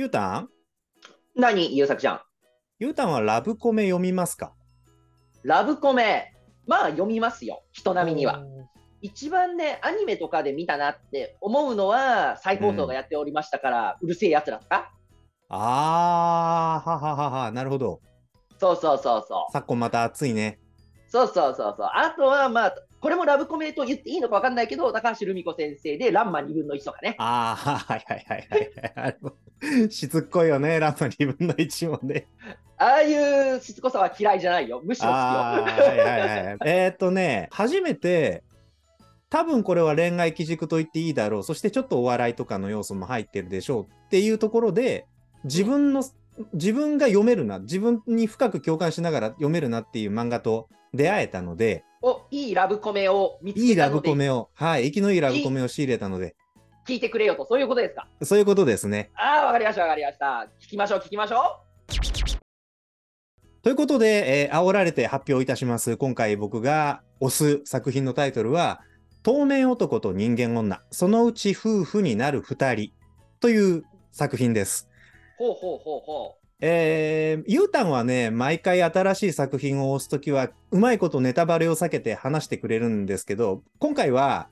ゆうたん？何、ゆうさくちゃん？ゆうたんはラブコメ読みますか？ラブコメ。まあ読みますよ。人並みには。。一番ね、アニメとかで見たなって思うのは、再放送がやっておりましたから、うるせえやつらとか。あー、はははは、なるほど。そうそうそうそう。昨今また暑いね。そうそうそうそう。あとは、まあ、これもラブコメと言っていいのか分かんないけど、高橋留美子先生で、ランマ2分の1とかね。あー、はいはいはいはい。しつっこいよね、ランマ2分の1もね。ああいうしつこさは嫌いじゃないよ。むしろ好きよ。はいはいはい。えーっとね、初めて、多分これは恋愛基軸と言っていいだろう。そしてちょっとお笑いとかの要素も入ってるでしょうっていうところで、自分の、自分が読めるな、自分に深く共感しながら読めるなっていう漫画と出会えたので、お、いいラブコメを見ついいラけたので、ブコメを、はい、生きのいいラブコメを仕入れたので、聞いてくれよと、そういうことですか？そういうことですね。ああ、わかりました、わかりました。聞きましょう、聞きましょということで、えー煽られて発表いたします。今回僕が推す作品のタイトルは、透明男と人間女、そのうち夫婦になる二人という作品です。う。ほうほうほうほえー、ゆうたんはね、毎回新しい作品を推すときは、うまいことネタバレを避けて話してくれるんですけど、今回は、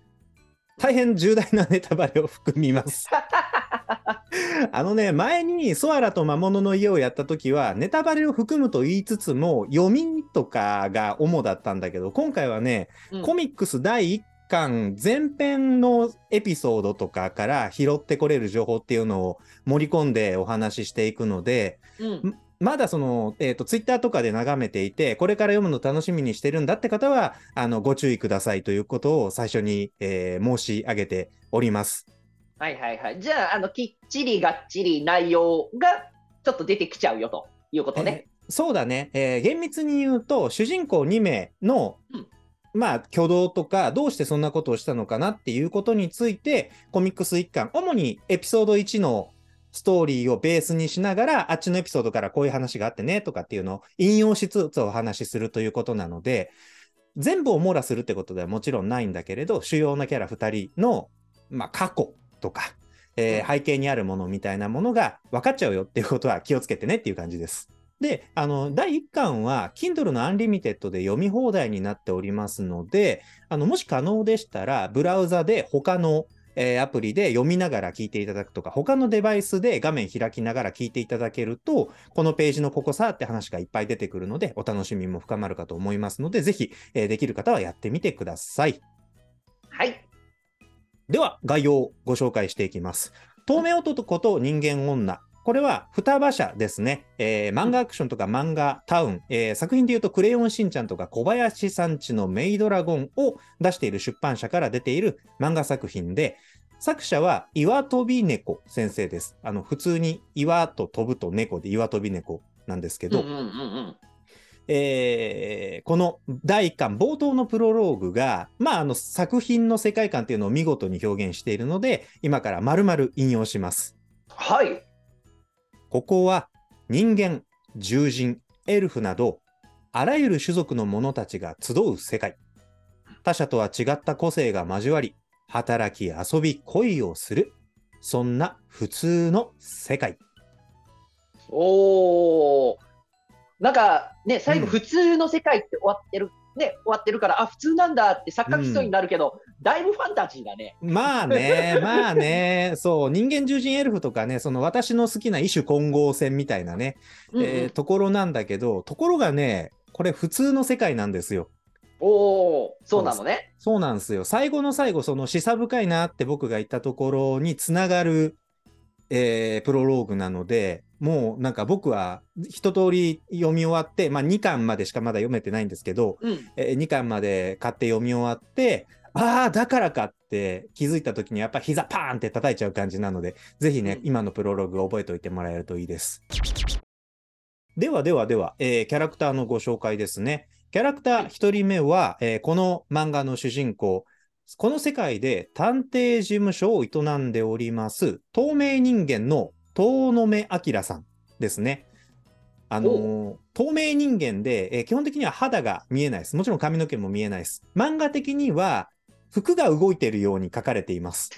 大変重大なネタバレを含みます。あのね、前にソアラと魔物の家をやった時は、ネタバレを含むと言いつつも、読みとかが主だったんだけど、今回はね、う。うんコミックス第1巻前編のエピソードとかから拾ってこれる情報っていうのを盛り込んでお話ししていくので、うんまだその、えっ、と、ツイッターとかで眺めていて、これから読むの楽しみにしてるんだって方は、あの、ご注意くださいということを最初に、えー申し上げております。はいはいはい。じゃあ、あの、きっちりがっちり内容がちょっと出てきちゃうよということね。えーそうだね、えー厳密に言うと主人公2名の、うんまあ挙動とかどうしてそんなことをしたのかなっていうことについてコミックス1巻主にエピソード1のストーリーをベースにしながらあっちのエピソードからこういう話があってねとかっていうのを引用しつつお話しするということなので全部を網羅するってことではもちろんないんだけれど主要なキャラ2人の、まあ、過去とか、えーうん背景にあるものみたいなものが分かっちゃうよっていうことは気をつけてねっていう感じです。で、あの、第1巻は、Kindle の Unlimited で読み放題になっておりますので、あの、もし可能でしたら、ブラウザで他の、えーアプリで読みながら聞いていただくとか、他のデバイスで画面開きながら聞いていただけると、このページのここさって話がいっぱい出てくるので、お楽しみも深まるかと思いますので、ぜひ、えーできる方はやってみてください。はい。では、概要をご紹介していきます。透明男と人間女。これは双葉社ですね。えー漫画アクションとか漫画タウン、えー作品で言うとクレヨンしんちゃんとか小林さんちのメイドラゴンを出している出版社から出ている漫画作品で、作者は岩飛び猫先生です。あの、普通に岩と飛ぶと猫で岩飛び猫なんですけど、うんうんうんうん。えーこの第1巻冒頭のプロローグが、まあ、あの作品の世界観っていうのを見事に表現しているので、今から丸々引用します。はい。ここは人間、獣人、エルフなど、あらゆる種族の者たちが集う世界。他者とは違った個性が交わり、働き、遊び、恋をする。そんな普通の世界。おー。なんかね、最後、うん普通の世界って終わってる、ね、終わってるから、あ、普通なんだって錯覚しそうになるけど、だいぶファンタジーだね。まあね、まあね、そう、人間獣人エルフとかね、その私の好きな異種混合戦みたいなね、うんうんえーところなんだけど、ところがね、これ普通の世界なんですよ。おー、そうなのね。そうなんですよ。最後の最後、その示唆深いなって僕が言ったところにつながる、えープロローグなので、もうなんか僕は一通り読み終わって、まあ2巻までしかまだ読めてないんですけど、うん。え2巻まで買って読み終わって、ああ、だからかって気づいた時にやっぱ膝パーンって叩いちゃう感じなので、ぜひね、うん今のプロローグを覚えておいてもらえるといいです。ではではでは、えーキャラクターのご紹介ですね。キャラクター1人目は、えーこの漫画の主人公、この世界で探偵事務所を営んでおります、透明人間の遠野目明さんですね。あのー透明人間で、えー基本的には肌が見えないです。もちろん髪の毛も見えないです。漫画的には服が動いているように書かれています。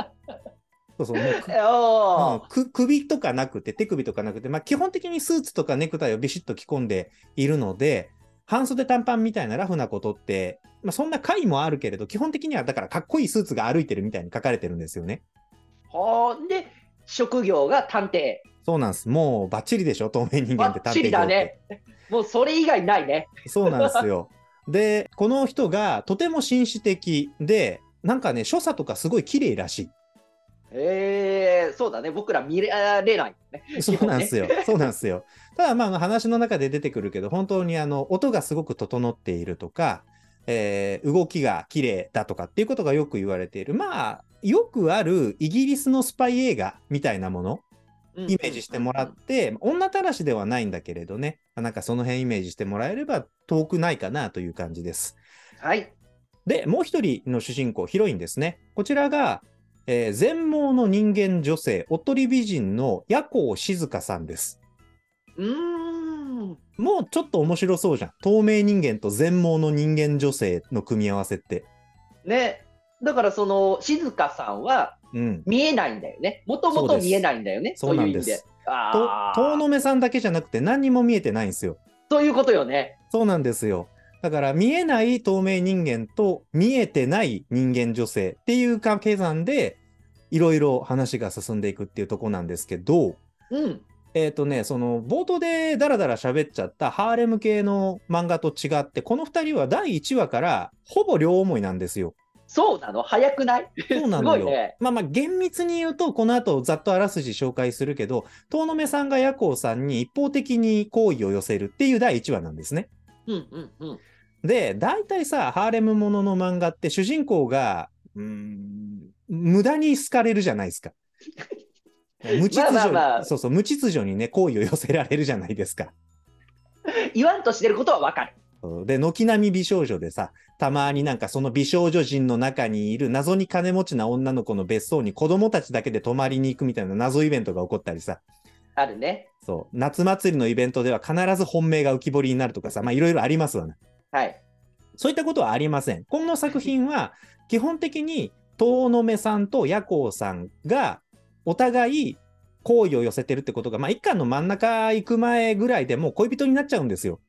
そうそう、もう首とかなくて、手首とかなくて、まあ、基本的にスーツとかネクタイをビシッと着込んでいるので、半袖短パンみたいなラフなことって、まあ、そんな回もあるけれど、基本的にはだからかっこいいスーツが歩いてるみたいに書かれてるんですよね。はあ、で、職業が探偵。そうなんです。もうバッチリでしょ、透明人間って探偵業ってバッチリだね。もうそれ以外ないね。そうなんですよ。で、この人がとても紳士的で、なんかね、所作とかすごい綺麗らしえー、そうだね。僕ら見られない、ね。い。そうなんですよ。そうなんですよ。ただまあ話の中で出てくるけど、本当にあの音がすごく整っているとか、えー動きが綺麗だとかっていうことがよく言われている。まあ、よくあるイギリスのスパイ映画みたいなもの、イメージしてもらって、女たらしではないんだけれどね、なんかその辺イメージしてもらえれば遠くないかなという感じです。はい。で、もう一人の主人公、ヒロインですね。こちらが、えー全盲の人間女性、おっとり美人の夜行静香さんです。うーん。もうちょっと面白そうじゃん。透明人間と全盲の人間女性の組み合わせって。ね。だからその静香さんはうん。見えないんだよね。もともと見えないんだよね。そうなんい意味ですと。遠野目さんだけじゃなくて何にも見えてないんですよ。そういうことよね。そうなんですよ。だから見えない透明人間と見えてない人間女性っていう掛け算でいろいろ話が進んでいくっていうところなんですけど、うん。えっ、とね、その冒頭でダラダラ喋っちゃったハーレム系の漫画と違って、この2人は第1話からほぼ両思いなんですよ。そうなの？早くない？そうなのよ。ね。まあまあ厳密に言うと、この後ざっとあらすじ紹介するけど、遠野目さんが夜行さんに一方的に好意を寄せるっていう第1話なんですね。うんうんうん。で、大体さ、ハーレムものの漫画って主人公が、うーん、無駄に好かれるじゃないですか。無秩序、まあまあまあそうそう、無秩序にね、好意を寄せられるじゃないですか。言わんとしてることはわかる。で、軒並み美少女でさ、たまになんかその美少女陣の中にいる謎に金持ちな女の子の別荘に子供たちだけで泊まりに行くみたいな謎イベントが起こったりさ、あるね。そう、夏祭りのイベントでは必ず本命が浮き彫りになるとかさ、まあいろいろありますわね。はい。そういったことはありません。この作品は基本的に遠野目さんと夜行さんがお互い好意を寄せてるってことが、まあ一巻の真ん中行く前ぐらいでもう恋人になっちゃうんですよ。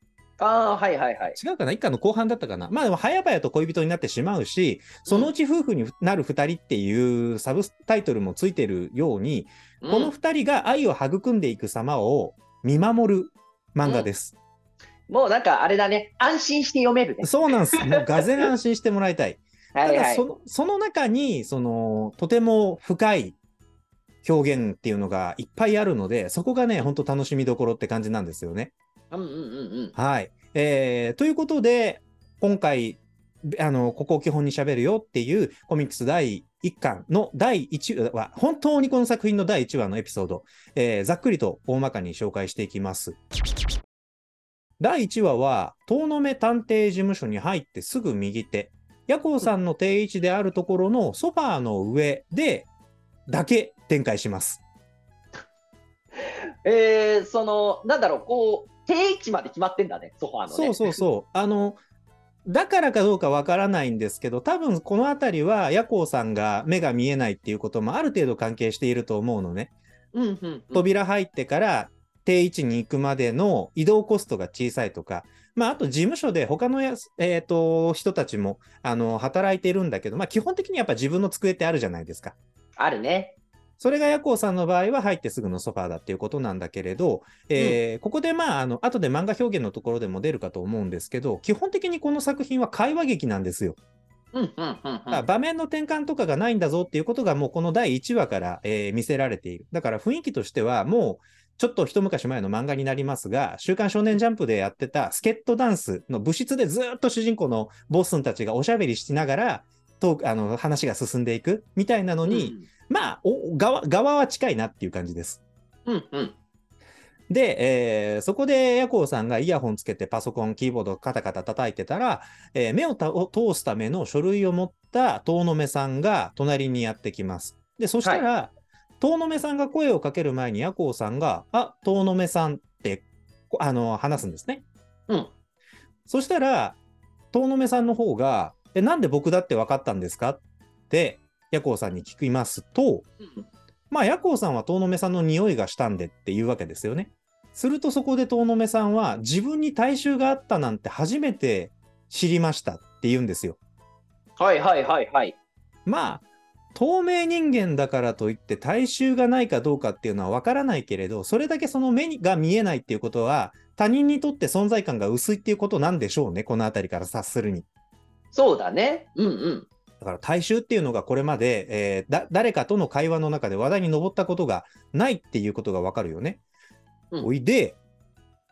ああ、はいはいはい。違うかな？一巻の後半だったかな？まあでも早々と恋人になってしまうし、そのうち夫婦になる二人っていうサブタイトルもついてるように、うんこの二人が愛を育んでいく様を見守る漫画です。もうなんかあれだね。安心して読めるね。そうなんです。もうがぜん安心してもらいたい。はいはいただそ。のその中にそのとても深い表現っていうのがいっぱいあるのでそこがね本当楽しみどころって感じなんですよね。うんうんうんうん。はい、えーということで今回あのここを基本にしゃべるよっていうコミックス第1巻の第1話本当にこの作品の第1話のエピソード、えーざっくりと大まかに紹介していきます。第1話は遠野目探偵事務所に入ってすぐ右手夜行さんの定位置であるところのソファーの上でだけ展開します。えー、その、なんだろう、こう、定位置まで決まってんだね、ソファーのね。そうそうそう。あの、だからかどうかわからないんですけど、多分この辺りは夜行さんが目が見えないっていうこともある程度関係していると思うのね。うんうんうん。扉入ってから定位置に行くまでの移動コストが小さいとか、まあ、あと事務所で他のやす、えー、と人たちもあの働いてるんだけど、まあ、基本的にやっぱ自分の机ってあるじゃないですか。あるね。それが夜行さんの場合は入ってすぐのソファーだっていうことなんだけれど、えーここでまあ、あの、後で漫画表現のところでも出るかと思うんですけど、基本的にこの作品は会話劇なんですよ。うんうんうん場面の転換とかがないんだぞっていうことがもうこの第1話から、えー見せられている。だから雰囲気としてはもうちょっと一昔前の漫画になりますが、週刊少年ジャンプでやってたスケットダンスの部室でずっと主人公のボスンたちがおしゃべりしながら、とあの話が進んでいくみたいなのに、まあお側、側は近いなっていう感じです。うん、うんうん。で、えーそこでヤコウさんがイヤホンつけてパソコン、キーボードカタカタ叩いてたら、えー目を通すための書類を持った遠野目さんが隣にやってきます。で、そしたら、遠野目さんが声をかける前にヤコウさんが、あ、遠野目さんって、こあの、話すんですね。うん。そしたら、遠野目さんの方が、え、なんで僕だって分かったんですか？って、ヤコウさんに聞きますと、うんまあ、ヤコウさんは遠野目さんの匂いがしたんでっていうわけですよね。するとそこで遠野目さんは自分に体臭があったなんて初めて知りましたって言うんですよ。はいはいはいはい。まあ、透明人間だからといって体臭がないかどうかっていうのはわからないけれど、それだけその目が見えないっていうことは、他人にとって存在感が薄いっていうことなんでしょうね、この辺りから察するに。そうだね。うんうん。だから大衆っていうのがこれまで、えーだ誰かとの会話の中で話題に上ったことがないっていうことがわかるよね。うんおいで、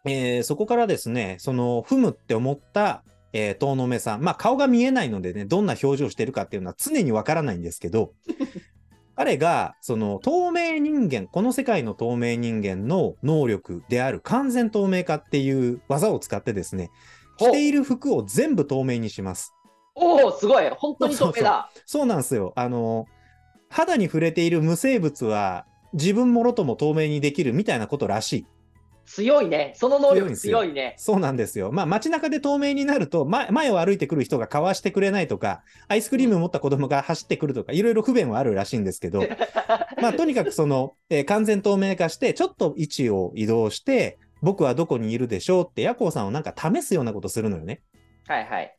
えーそこからですね、その踏むって思った、えー遠野目さん、まあ顔が見えないのでね、どんな表情してるかっていうのは常にわからないんですけど、彼がその透明人間、この世界の透明人間の能力である完全透明化っていう技を使ってですね、着ている服を全部透明にします。おお、すごい。本当に透明だ。そうなんですよ。あの、肌に触れている無生物は自分もろとも透明にできるみたいなことらしい。強いね。その能力強いね。そうなんですよ。まあ街中で透明になると、前前を歩いてくる人がかわしてくれないとか、アイスクリーム持った子供が走ってくるとか、いろいろ不便はあるらしいんですけど、まあとにかくその、えー完全透明化して、ちょっと位置を移動して、僕はどこにいるでしょうって、ヤコウさんをなんか試すようなことするのよね。はいはい。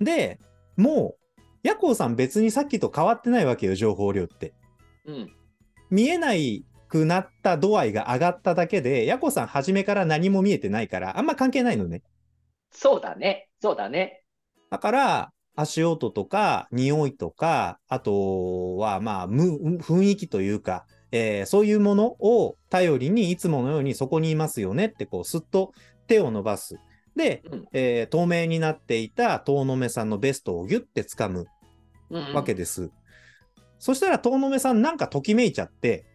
で、もう、ヤコウさん別にさっきと変わってないわけよ、情報量って。うん。見えないくなった度合いが上がっただけで、ヤコさん初めから何も見えてないから、あんま関係ないのね。そうだね。そうだね。だから、足音とか、匂いとか、あとは、まあ、む雰囲気というか、えーそういうものを頼りに、いつものようにそこにいますよねって、こう、すっと手を伸ばす。で、うんえー透明になっていた遠野目さんのベストをギュッて掴むうんうんわけです。そしたら遠野目さんなんかときめいちゃって、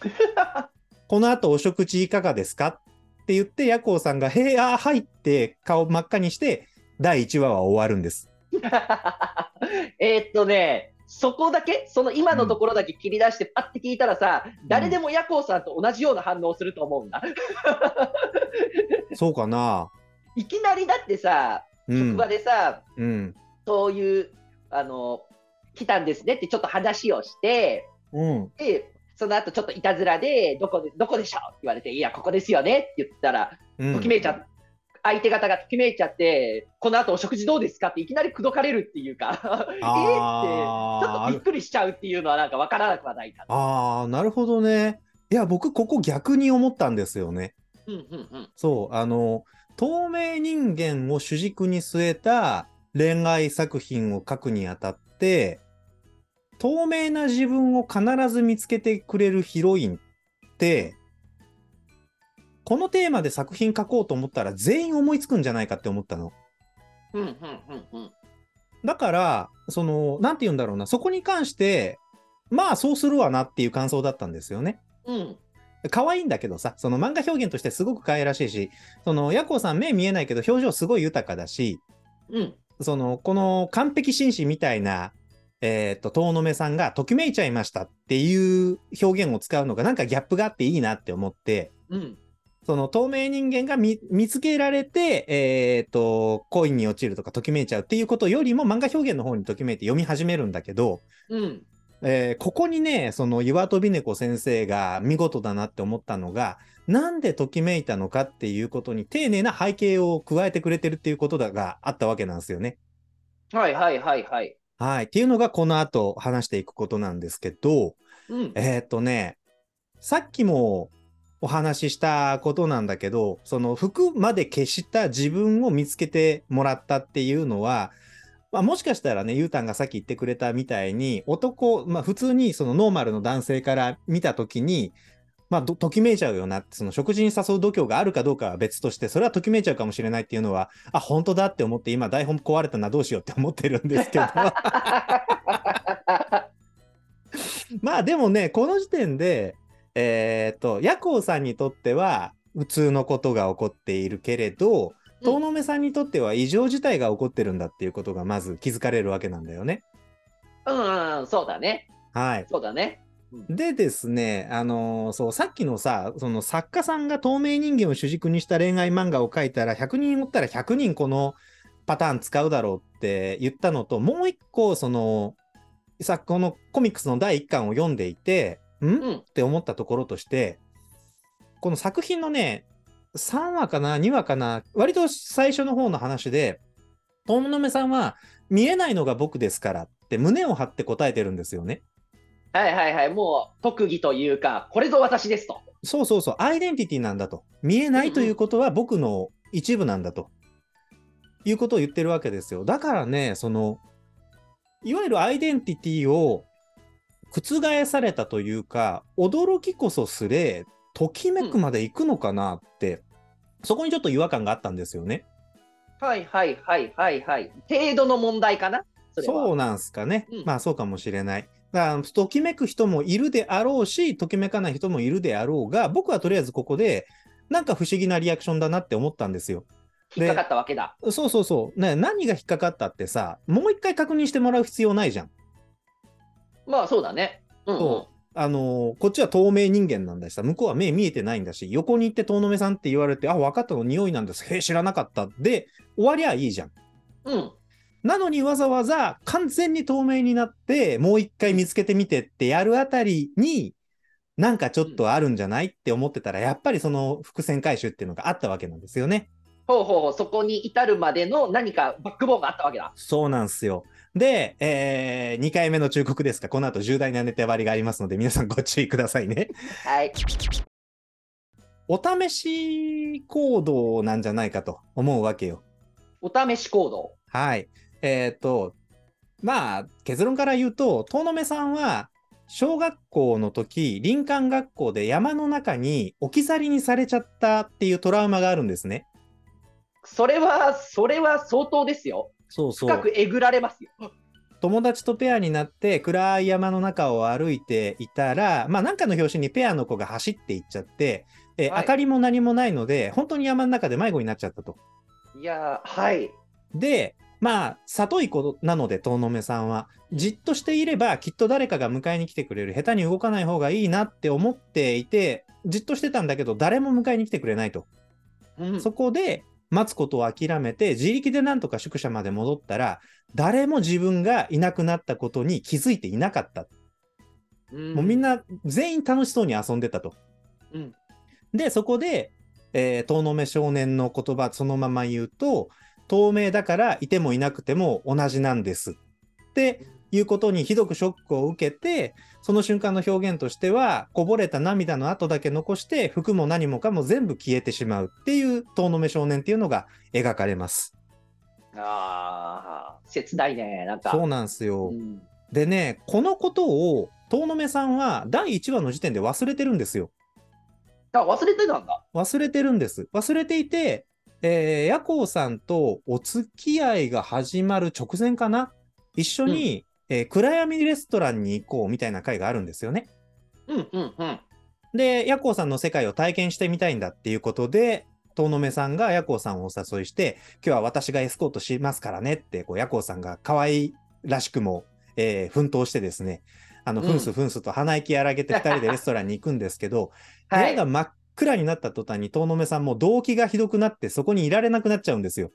この後お食事いかがですかって言って、ヤコウさんが、へえ、あーはいって顔真っ赤にして、第1話は終わるんです。えーっとね、そこだけ、その今のところだけ切り出して、パッて聞いたらさ、誰でもヤコウさんと同じような反応をすると思うんだ。そうかないきなりだってさ、うん職場。でさ、うん。そういう、あの、来たんですねってちょっと話をして、うん。で、その後ちょっといたずらで、どこで、どこでしょうって言われて、いや、ここですよねって言ったら、うんときめいちゃっ相手方がときめいちゃって、この後お食事どうですかっていきなり口説かれるっていうか、えーって、ちょっとびっくりしちゃうっていうのはなんかわからなくはないな。あー、なるほどね。いや、僕、ここ逆に思ったんですよね。うんうんうん。そう、あの、透明人間を主軸に据えた恋愛作品を書くにあたって、透明な自分を必ず見つけてくれるヒロインって、このテーマで作品書こうと思ったら全員思いつくんじゃないかって思ったの。うんうんうんうん。だから、その、なんて言うんだろうな、そこに関して、まあそうするわなっていう感想だったんですよね。うん。可愛いんだけどさ、その漫画表現としてすごく可愛らしいし、その、ヤコウさん目見えないけど表情すごい豊かだし、うん。その、この完璧紳士みたいな、えっ、と、遠野目さんがときめいちゃいましたっていう表現を使うのがなんかギャップがあっていいなって思って、うん。その透明人間が見見つけられて、えっ、と、恋に落ちるとかときめいちゃうっていうことよりも漫画表現の方にときめいて読み始めるんだけど、うん。えーここにね、その岩飛猫先生が見事だなって思ったのが、なんでときめいたのかっていうことに丁寧な背景を加えてくれてるっていうことだがあったわけなんですよね。はいはいはいはい。はい。っていうのがこの後話していくことなんですけど、うん。えーっとね、さっきもお話ししたことなんだけど、その服まで消した自分を見つけてもらったっていうのは、まあ、もしかしたらね、ゆうたんがさっき言ってくれたみたいに、男、まあ普通にそのノーマルの男性から見たときに、まあ、ときめいちゃうよなって、その食事に誘う度胸があるかどうかは別として、それはときめいちゃうかもしれないっていうのは、あ、本当だって思って、今台本壊れたな、どうしようって思ってるんですけど。まあでもね、この時点で、えーっと、ヤコウさんにとっては、普通のことが起こっているけれど、遠野目さんにとっては異常事態が起こってるんだっていうことがまず気づかれるわけなんだよね。うんうん、そうだね。はい。そうだね。でですね、あのーそう、さっきのさ、その作家さんが透明人間を主軸にした恋愛漫画を書いたら、100人おったら100人このパターン使うだろうって言ったのと、もう一個、その、さこのコミックスの第1巻を読んでいて、ん、うんって思ったところとして、この作品のね、3話かな、2話かな、割と最初の方の話で、トムノメさんは、見えないのが僕ですからって胸を張って答えてるんですよね。はいはいはい。もう特技というか、これぞ私ですと。そうそうそう、アイデンティティなんだと。見えないということは僕の一部なんだと。いうことを言ってるわけですよ。だからね、その、いわゆるアイデンティティを覆されたというか、驚きこそすれ、ときめくまで行くのかなって、そこにちょっと違和感があったんですよね。はいはいはいはいはい。程度の問題かな？そうなんすかね。うんまあそうかもしれない。だからときめく人もいるであろうし、ときめかない人もいるであろうが、僕はとりあえずここで、なんか不思議なリアクションだなって思ったんですよ。引っかかったわけだ。そうそうそう。ね、何が引っかかったってさ、もう一回確認してもらう必要ないじゃん。まあそうだね。うん、うんそ。あのーこっちは透明人間なんだしさ、向こうは目見えてないんだし、横に行って遠野目さんって言われて、あ、分かったの匂いなんです。へえ、知らなかった。で、終わりゃいいじゃん。うん。なのにわざわざ完全に透明になって、もう一回見つけてみてってやるあたりに、なんかちょっとあるんじゃないって思ってたら、やっぱりその伏線回収っていうのがあったわけなんですよね。ほうほうほう、そこに至るまでの何かバックボーンがあったわけだ。そうなんですよ。で、え2回目の忠告ですが、この後重大なネタバレがありますので、皆さんご注意くださいね。はい。お試し行動なんじゃないかと思うわけよ。お試し行動。はい。えっ、と、まあ、結論から言うと、遠野目さんは、小学校の時、林間学校で山の中に置き去りにされちゃったっていうトラウマがあるんですね。それは、それは相当ですよ。そうそ深くえぐられますよ。友達とペアになって暗い山の中を歩いていたら、まあなんかの拍子にペアの子が走っていっちゃって、えーはい明かりも何もないので、本当に山の中で迷子になっちゃったと。いやー、はい。で、まあ、里い子なので、遠野目さんは、じっとしていれば、きっと誰かが迎えに来てくれる。下手に動かない方がいいなって思っていて、じっとしてたんだけど、誰も迎えに来てくれないと。うんそこで、待つことを諦めて、自力でなんとか宿舎まで戻ったら、誰も自分がいなくなったことに気づいていなかった。うんもうみんな全員楽しそうに遊んでたと。うんで、そこで、えー遠野目少年の言葉そのまま言うと、透明だからいてもいなくても同じなんです。っていうことにひどくショックを受けて、その瞬間の表現としては、こぼれた涙の跡だけ残して、服も何もかも全部消えてしまうっていう遠野目少年っていうのが描かれます。ああ、切ないね。なんか。そうなんですよ。うんでね、このことを遠野目さんは第1話の時点で忘れてるんですよ。あ、忘れてたんだ。忘れてるんです。忘れていて、えー、ヤコウさんとお付き合いが始まる直前かな？一緒に、えー暗闇レストランに行こうみたいな会があるんですよね。うんうんうん。で、ヤコウさんの世界を体験してみたいんだっていうことで、遠野目さんがヤコウさんをお誘いして、今日は私がエスコートしますからねって、こうヤコウさんが可愛らしくも、えー奮闘してですね、あの、うんふんすふんすと鼻息荒げて二人で レストランに行くんですけど、はい。部屋が真っ暗になった途端に遠野目さんも動悸がひどくなってそこにいられなくなっちゃうんですよ。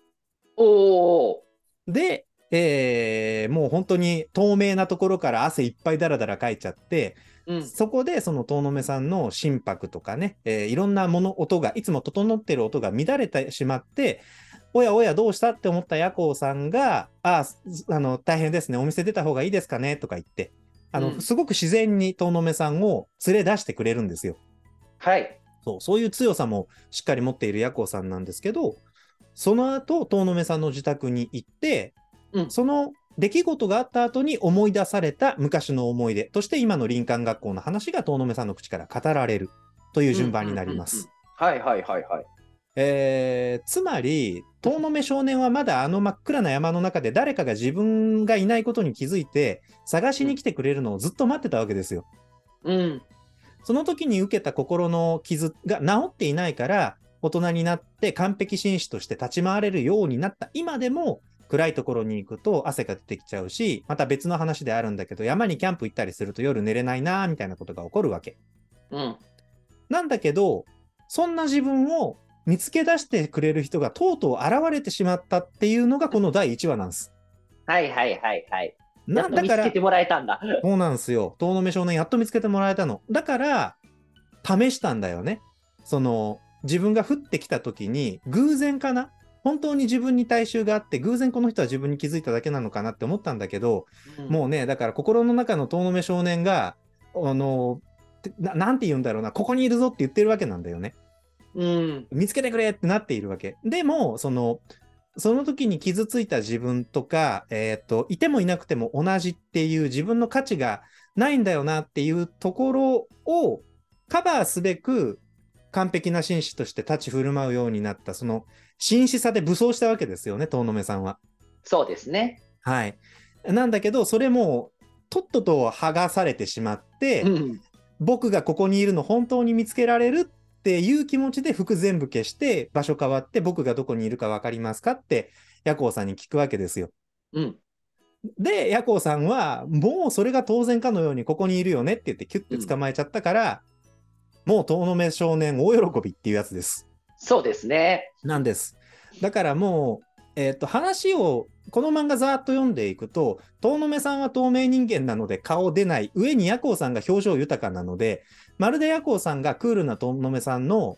おお。で、えーもう本当に透明なところから汗いっぱいだらだらかいちゃって、うん。そこでその遠野目さんの心拍とかね、えーいろんなもの、音が、いつも整ってる音が乱れてしまって、おやおやどうしたって思ったヤコウさんが、あすあの、大変ですね、お店出た方がいいですかねとか言って、あの、うんすごく自然に遠野目さんを連れ出してくれるんですよ。はい。そう、そういう強さもしっかり持っているヤコウさんなんですけど、その後、遠野目さんの自宅に行って、うんその出来事があった後に思い出された昔の思い出として今の林間学校の話が遠野目さんの口から語られるという順番になります。はいはいはいはい。えーつまり、遠野目少年はまだあの真っ暗な山の中で誰かが自分がいないことに気づいて探しに来てくれるのをずっと待ってたわけですよ。うん。その時に受けた心の傷が治っていないから、大人になって完璧紳士として立ち回れるようになった今でも、暗いところに行くと汗が出てきちゃうし、また別の話であるんだけど、山にキャンプ行ったりすると夜寝れないなーみたいなことが起こるわけ。うん。なんだけど、そんな自分を見つけ出してくれる人がとうとう現れてしまったっていうのがこの第1話なんです。はいはいはいはい。やっと見つけてもらえたんだ。そうなんですよ。遠野目少年やっと見つけてもらえたの。だから、試したんだよね。その、自分が降ってきた時に、偶然かな本当に自分に体臭があって、偶然この人は自分に気づいただけなのかなって思ったんだけど、もうね、だから心の中の遠野目少年が、あの、てななんて言うんだろうな、ここにいるぞって言ってるわけなんだよね。うん。見つけてくれってなっているわけ。でも、その、その時に傷ついた自分とか、えっ、と、いてもいなくても同じっていう自分の価値がないんだよなっていうところをカバーすべく完璧な紳士として立ち振る舞うようになった、その紳士さで武装したわけですよね、遠野目さんは。そうですね。はい。なんだけど、それも、とっとと剥がされてしまって、うん。僕がここにいるの本当に見つけられるっていう気持ちで服全部消して場所変わって僕がどこにいるか分かりますかってヤコウさんに聞くわけですよ。うん。で、ヤコウさんはもうそれが当然かのようにここにいるよねって言ってキュッて捕まえちゃったから、もう遠野目少年大喜びっていうやつです。そうですね。なんです。だからもう、えっ、と、話を、この漫画ざーっと読んでいくと、遠野目さんは透明人間なので顔出ない、上にヤコウさんが表情豊かなので、まるでヤコウさんがクールな遠野目さんの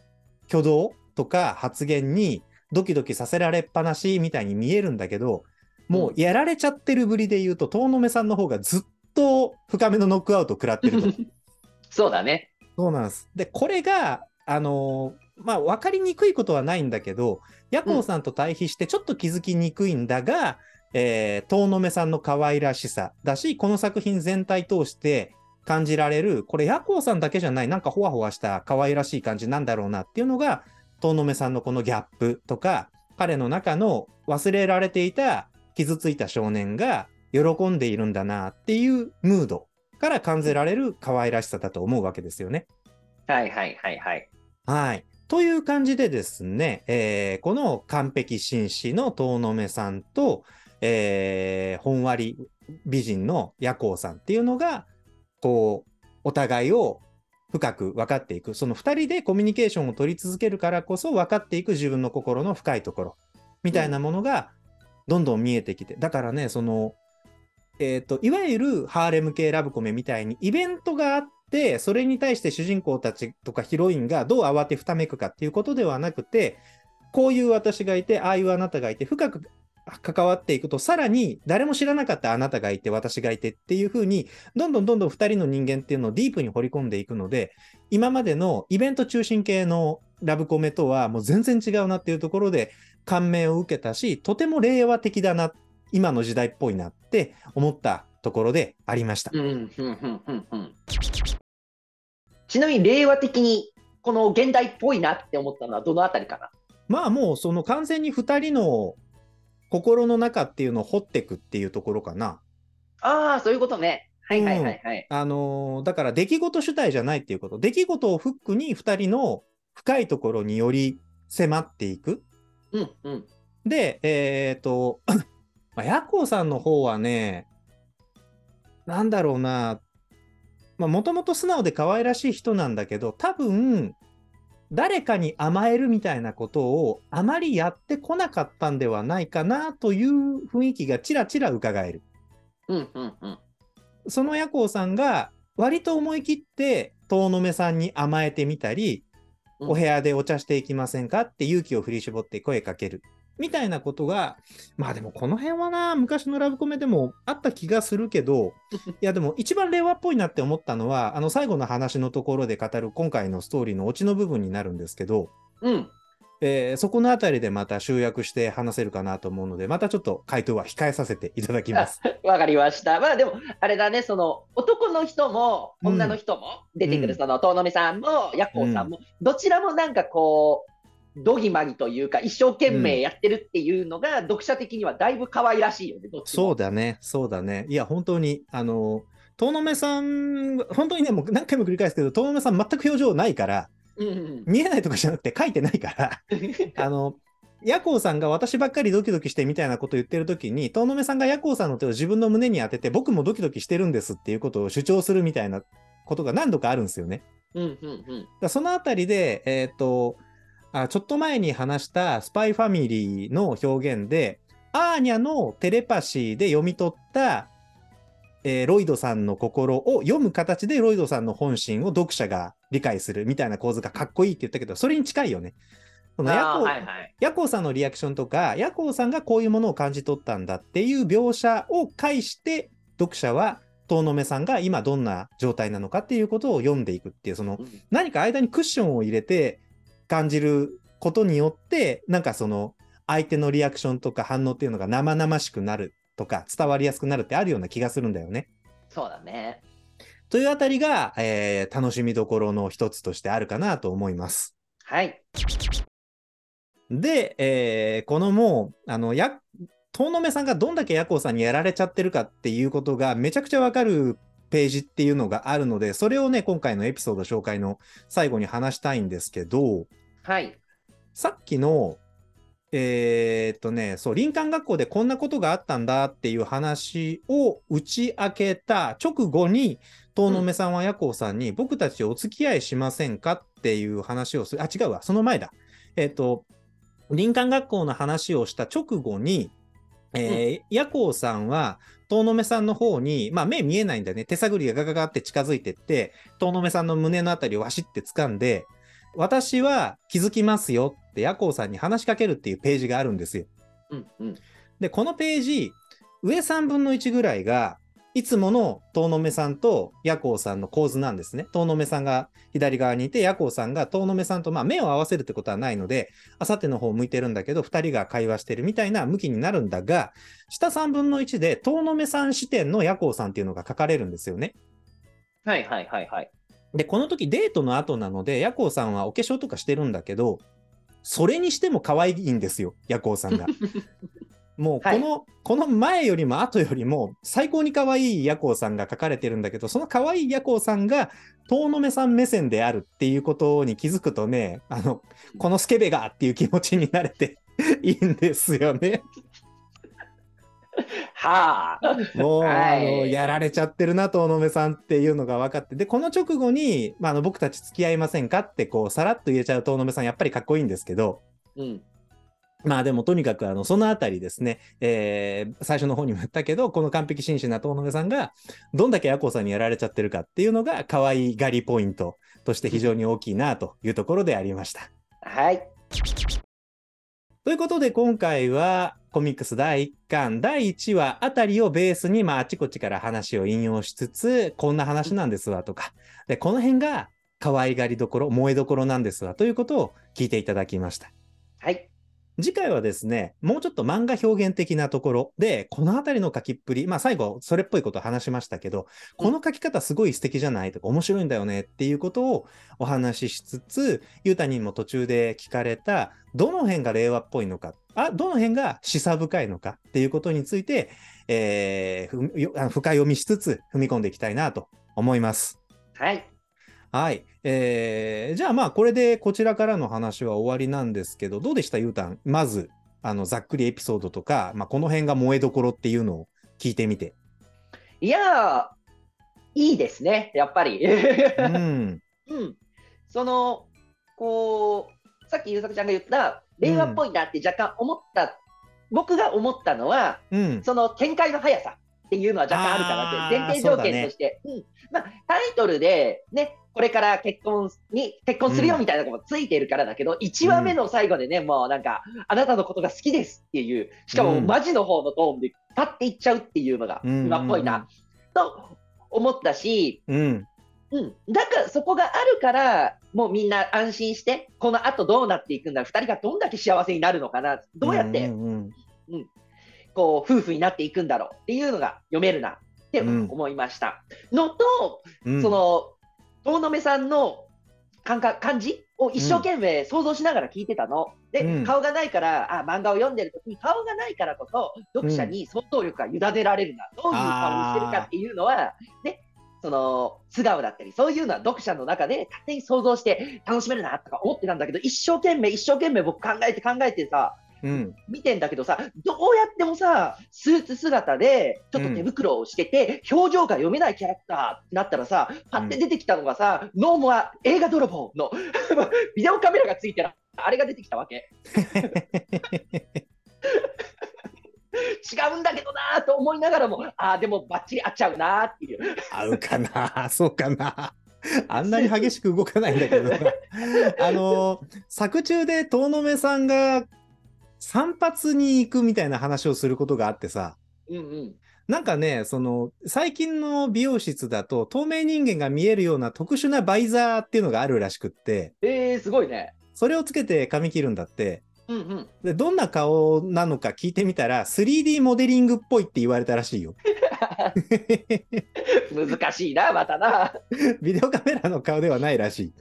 挙動とか発言にドキドキさせられっぱなしみたいに見えるんだけど、もうやられちゃってるぶりで言うと、遠野目さんの方がずっと深めのノックアウトを食らってると。そうだね。そうなんです。で、これが、あのーまあ、分かりにくいことはないんだけど、ヤコウさんと対比してちょっと気づきにくいんだが、えー遠野目さんの可愛らしさだし、この作品全体通して感じられる、これヤコウさんだけじゃない、なんかほわほわした可愛らしい感じなんだろうなっていうのが、遠野目さんのこのギャップとか、彼の中の忘れられていた傷ついた少年が喜んでいるんだなっていうムードから感じられる可愛らしさだと思うわけですよね。はいはいはいはい。はい。という感じでですね、えーこの完璧紳士の遠野目さんと、えー、ほんわり美人の夜行さんっていうのが、こう、お互いを深く分かっていく。その二人でコミュニケーションを取り続けるからこそ分かっていく自分の心の深いところ、みたいなものがどんどん見えてきて。だからね、その、えっ、と、いわゆるハーレム系ラブコメみたいにイベントがあってて、それに対して主人公たちとかヒロインがどう慌てふためくかっていうことではなくて、こういう私がいて、ああいうあなたがいて、深く関わっていくと、さらに誰も知らなかったあなたがいて、私がいてっていうふうに、どんどんどんどん2人の人間っていうのをディープに掘り込んでいくので、今までのイベント中心系のラブコメとはもう全然違うなっていうところで感銘を受けたし、とても令和的だな、今の時代っぽいなって思ったところでありました。うん、うん、うん、うん。ちなみに令和的にこの現代っぽいなって思ったのはどのあたりかな？まあもうその完全に2人の心の中っていうのを掘っていくっていうところかな。ああ、そういうことね。はいはいはいはい。あのーだから出来事主体じゃないっていうこと。出来事をフックに2人の深いところにより迫っていく。うん、うん。で、えっ、と、まあ、ヤコウさんの方はね、なんだろうな、まあ、もともと素直で可愛らしい人なんだけど、多分、誰かに甘えるみたいなことをあまりやってこなかったんではないかなという雰囲気がちらちら伺える。うん、うん、うん。そのヤコウさんが割と思い切って遠野目さんに甘えてみたり、うんお部屋でお茶していきませんかって勇気を振り絞って声かける。みたいなことが、まあでもこの辺はな、昔のラブコメでもあった気がするけど、いやでも一番令和っぽいなって思ったのは、あの最後の話のところで語る今回のストーリーのオチの部分になるんですけど、うん。えーそこのあたりでまた集約して話せるかなと思うので、またちょっと回答は控えさせていただきます。わかりました。まあでも、あれだね、その男の人もうん女の人も出てくる、うんその遠野さんもヤコウさんも、どちらもなんかこう、どぎまぎというか、一生懸命やってるっていうのが、読者的にはだいぶ可愛らしいよね。そうだね、そうだね。いや、本当に、あの、遠野目さん、本当にね、もう何回も繰り返すけど、遠野目さん全く表情ないから、うんうん見えないとかじゃなくて書いてないから、あの、ヤコウさんが私ばっかりドキドキしてみたいなことを言ってるときに、遠野目さんがヤコウさんの手を自分の胸に当てて、僕もドキドキしてるんですっていうことを主張するみたいなことが何度かあるんですよね。うんうんうんだそのあたりで、えっ、とあ、ちょっと前に話したスパイファミリーの表現で、アーニャのテレパシーで読み取ったえーロイドさんの心を読む形でロイドさんの本心を読者が理解するみたいな構図がかっこいいって言ったけど、それに近いよね。そのヤコウはいはい。ヤコウさんのリアクションとか、ヤコウさんがこういうものを感じ取ったんだっていう描写を介して、読者は遠野目さんが今どんな状態なのかっていうことを読んでいくっていう、そのうん何か間にクッションを入れて感じることによって、なんかその相手のリアクションとか反応っていうのが生々しくなるとか伝わりやすくなるってあるような気がするんだよね。そうだね。というあたりが、えー楽しみどころの一つとしてあるかなと思います。はい。で、えーこのもう、あの、や、遠野目さんがどんだけヤコウさんにやられちゃってるかっていうことがめちゃくちゃわかるページっていうのがあるので、それをね、今回のエピソード紹介の最後に話したいんですけど、はい。さっきの、えーっとね、そう、林間学校でこんなことがあったんだっていう話を打ち明けた直後に、遠野目さんはヤコウさんに、僕たちお付き合いしませんかっていう話をする。あ、違うわ、その前だ。えーっと、林間学校の話をした直後に、えーヤコウさんは、遠野目さんの方に、まあ目見えないんだよね。手探りがガガガって近づいてって、遠野目さんの胸のあたりをわしって掴んで、私は気づきますよってヤコウさんに話しかけるっていうページがあるんですよ。うんうん。で、このページ、上3分の1ぐらいが、いつもの遠野目さんとヤコウさんの構図なんですね。遠野目さんが左側にいて、ヤコウさんが遠野目さんとまあ目を合わせるってことはないので、あさっての方向いてるんだけど、2人が会話してるみたいな向きになるんだが、下3分の1で遠野目さん視点のヤコウさんっていうのが書かれるんですよね。はいはいはいはい。で、この時デートの後なので、ヤコウさんはお化粧とかしてるんだけど、それにしても可愛いんですよ、ヤコウさんが。もうこの、この前よりも後よりも最高に可愛いヤコウさんが書かれてるんだけど、その可愛いヤコウさんが遠野目さん目線であるっていうことに気づくとね、あの、このスケベがっていう気持ちになれていいんですよね。はあ。もう、はいあの、やられちゃってるな、遠野目さんっていうのが分かって。で、この直後に、まあ、あの、僕たち付き合いませんかって、こう、さらっと言えちゃう遠野目さん、やっぱりかっこいいんですけど、うん。まあでもとにかくあのそのあたりですね、えー最初の方にも言ったけど、この完璧紳士な遠野さんがどんだけヤコウさんにやられちゃってるかっていうのが可愛がりポイントとして非常に大きいなというところでありました。はい。ということで今回はコミックス第1巻第1話あたりをベースにまああちこちから話を引用しつつこんな話なんですわとかでこの辺が可愛がりどころ萌えどころなんですわということを聞いていただきました。はい。次回はですね、もうちょっと漫画表現的なところで、このあたりの書きっぷり、まあ最後、それっぽいことを話しましたけど、この書き方すごい素敵じゃないとか、面白いんだよねっていうことをお話ししつつ、ゆうたにも途中で聞かれた、どの辺が令和っぽいのか、あ、どの辺が示唆深いのかっていうことについて、えー深読みしつつ踏み込んでいきたいなと思います。はい。はい。えーじゃあまあこれでこちらからの話は終わりなんですけど、どうでしたゆうたんまず、あの、ざっくりエピソードとか、まあこの辺が萌えどころっていうのを聞いてみて。いやー、いいですね、やっぱり。うん。うん。その、こう、さっきゆうさくちゃんが言った、令和っぽいなって若干思った、僕が思ったのは、うん。その展開の速さっていうのは若干あるからって、前提条件として、うんまあ、タイトルで、ね、これから結婚に、結婚するよみたいなのがついてるからだけど、1話目の最後でね、もうなんか、あなたのことが好きですっていう、しかうんもマジの方のトーンでパッていっちゃうっていうのが、うん。今っぽいな、と思ったし、うん。うん、だからそこがあるから、もうみんな安心して、この後どうなっていくんだ、2人がどんだけ幸せになるのかな、どうやってんうんこう夫婦になっていくんだろうっていうのが読めるなってうん思いました。のと、うん。その遠野目さんの感覚感じを一生懸命想像しながら聞いてたの。で、うん顔がないからあ、漫画を読んでる時に顔がないからこそ、読者に想像力が委ねられるな、どういう顔をしてるかっていうのは、ね、その素顔だったり、そういうのは読者の中で勝手に想像して楽しめるなとか思ってたんだけど、一生懸命、一生懸命僕考えて考えてさ、うん。見てんだけどさ、どうやってもさ、スーツ姿で、ちょっと手袋をしてて、表情が読めないキャラクターってなったらさ、パッて出てきたのがさ、ノーモア映画泥棒の ビデオカメラがついてる、あれが出てきたわけ。違うんだけどなと思いながらも、ああ、でもばっちり合っちゃうなっていう。合うかな？そうかな？あんなに激しく動かないんだけどな。あの、作中で遠野目さんが散髪に行くみたいな話をすることがあってさ、うんうん。なんかね、その、最近の美容室だと透明人間が見えるような特殊なバイザーっていうのがあるらしくって、えー、すごいね。それをつけて髪切るんだって。うんうん。で、どんな顔なのか聞いてみたら、3D モデリングっぽいって言われたらしいよ。難しいな、またな。ビデオカメラの顔ではないらしい。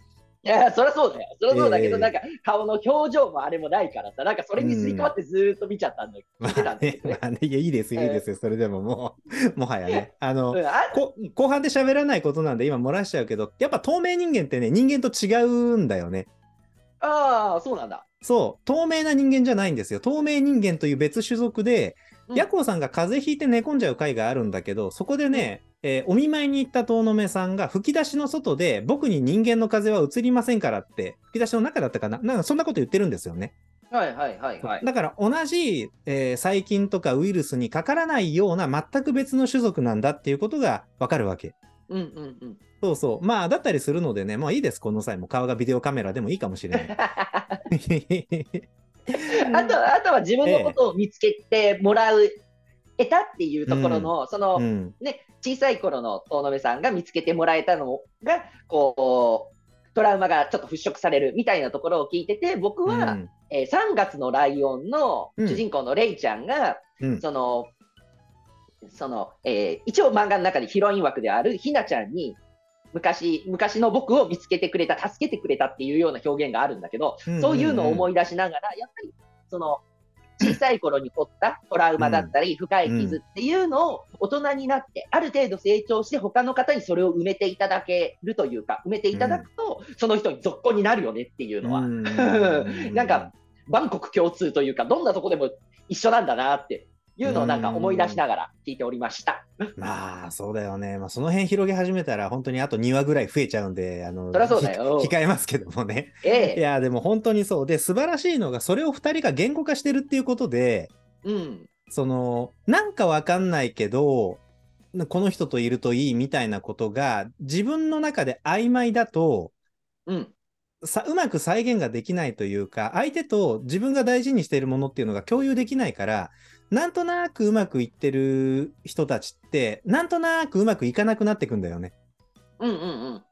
いや、そりゃそうだよ。そりゃそうだけど、ええなんか顔の表情もあれもないからさ、なんかそれにすり替わってずーっと見ちゃったんだ、ま聞いてたあねんだけどね。まあね、いや、いいですよ、いいですよ。それでももう、もはやね。あのう、んあこ後半で喋らないことなんで今漏らしちゃうけど、やっぱ透明人間ってね、人間と違うんだよね。あー、そうなんだ。そう、透明な人間じゃないんですよ。透明人間という別種族で、うんヤコウさんが風邪ひいて寝込んじゃう回があるんだけど、そこでね、えーお見舞いに行った遠野目さんが吹き出しの外で、僕に人間の風邪は移りませんからって、吹き出しの中だったかななんかそんなこと言ってるんですよね。はいはいはいはい。だから同じ、えー細菌とかウイルスにかからないような全く別の種族なんだっていうことがわかるわけ。うんうんうん。そうそう。まあ、だったりするのでね、もういいです、この際も。顔がビデオカメラでもいいかもしれない。あとあとは自分のことを見つけてもらう、得たっていうところの、その、うん。ね、小さい頃の遠野さんが見つけてもらえたのが、こう、トラウマがちょっと払拭されるみたいなところを聞いてて、僕は、うん。えー3月のライオンのうん。主人公のレイちゃんが、うん。その、その、えー一応漫画の中でヒロイン枠であるひなちゃんに、昔、昔の僕を見つけてくれた、助けてくれたっていうような表現があるんだけど、うん。そういうのを思い出しながら、やっぱり、その、小さい頃に負ったトラウマだったり、深い傷っていうのを大人になって、ある程度成長して、他の方にそれを埋めていただけるというか、埋めていただくと、その人に続行になるよねっていうのは、うん。なんか、万国共通というか、どんなとこでも一緒なんだなっていうのをなんか思い出しながら聞いておりました。まあ、そうだよね。まあ、その辺広げ始めたら、本当にあと2話ぐらい増えちゃうんで、あの、そりゃそうだよひ控えますけどもね。ええいや、でも本当にそう。で、素晴らしいのが、それを2人が言語化してるっていうことで、うん。その、なんかわかんないけど、この人といるといいみたいなことが、自分の中で曖昧だと、うん。さうまく再現ができないというか、相手と自分が大事にしているものっていうのが共有できないから、なんとなくうまくいってる人たちって、なんとなくうまくいかなくなってくんだよね。うんうんうん。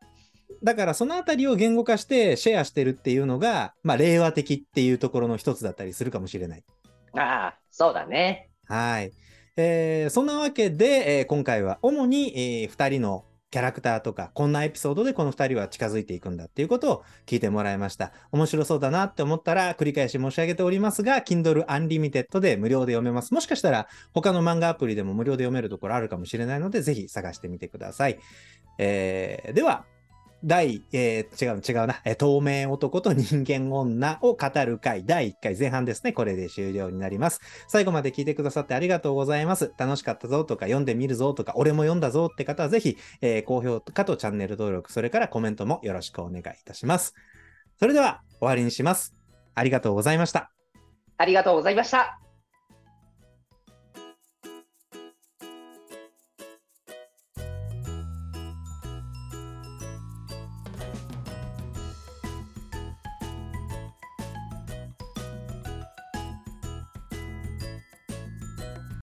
だからそのあたりを言語化してシェアしてるっていうのが、まあ、令和的っていうところの一つだったりするかもしれない。ああ、そうだね。はい。えーそんなわけで、えー今回は主に、え2人のキャラクターとか、こんなエピソードでこの2人は近づいていくんだっていうことを聞いてもらいました。面白そうだなって思ったら、繰り返し申し上げておりますが、Kindle Unlimited で無料で読めます。もしかしたら、他の漫画アプリでも無料で読めるところあるかもしれないので、ぜひ探してみてください。えーでは、第、えー違う、違うな、え透明男と人間女を語る回、第1回前半ですね。これで終了になります。最後まで聞いてくださってありがとうございます。楽しかったぞとか、読んでみるぞとか、俺も読んだぞって方はぜひ、えー高評価とチャンネル登録、それからコメントもよろしくお願いいたします。それでは、終わりにします。ありがとうございました。ありがとうございました。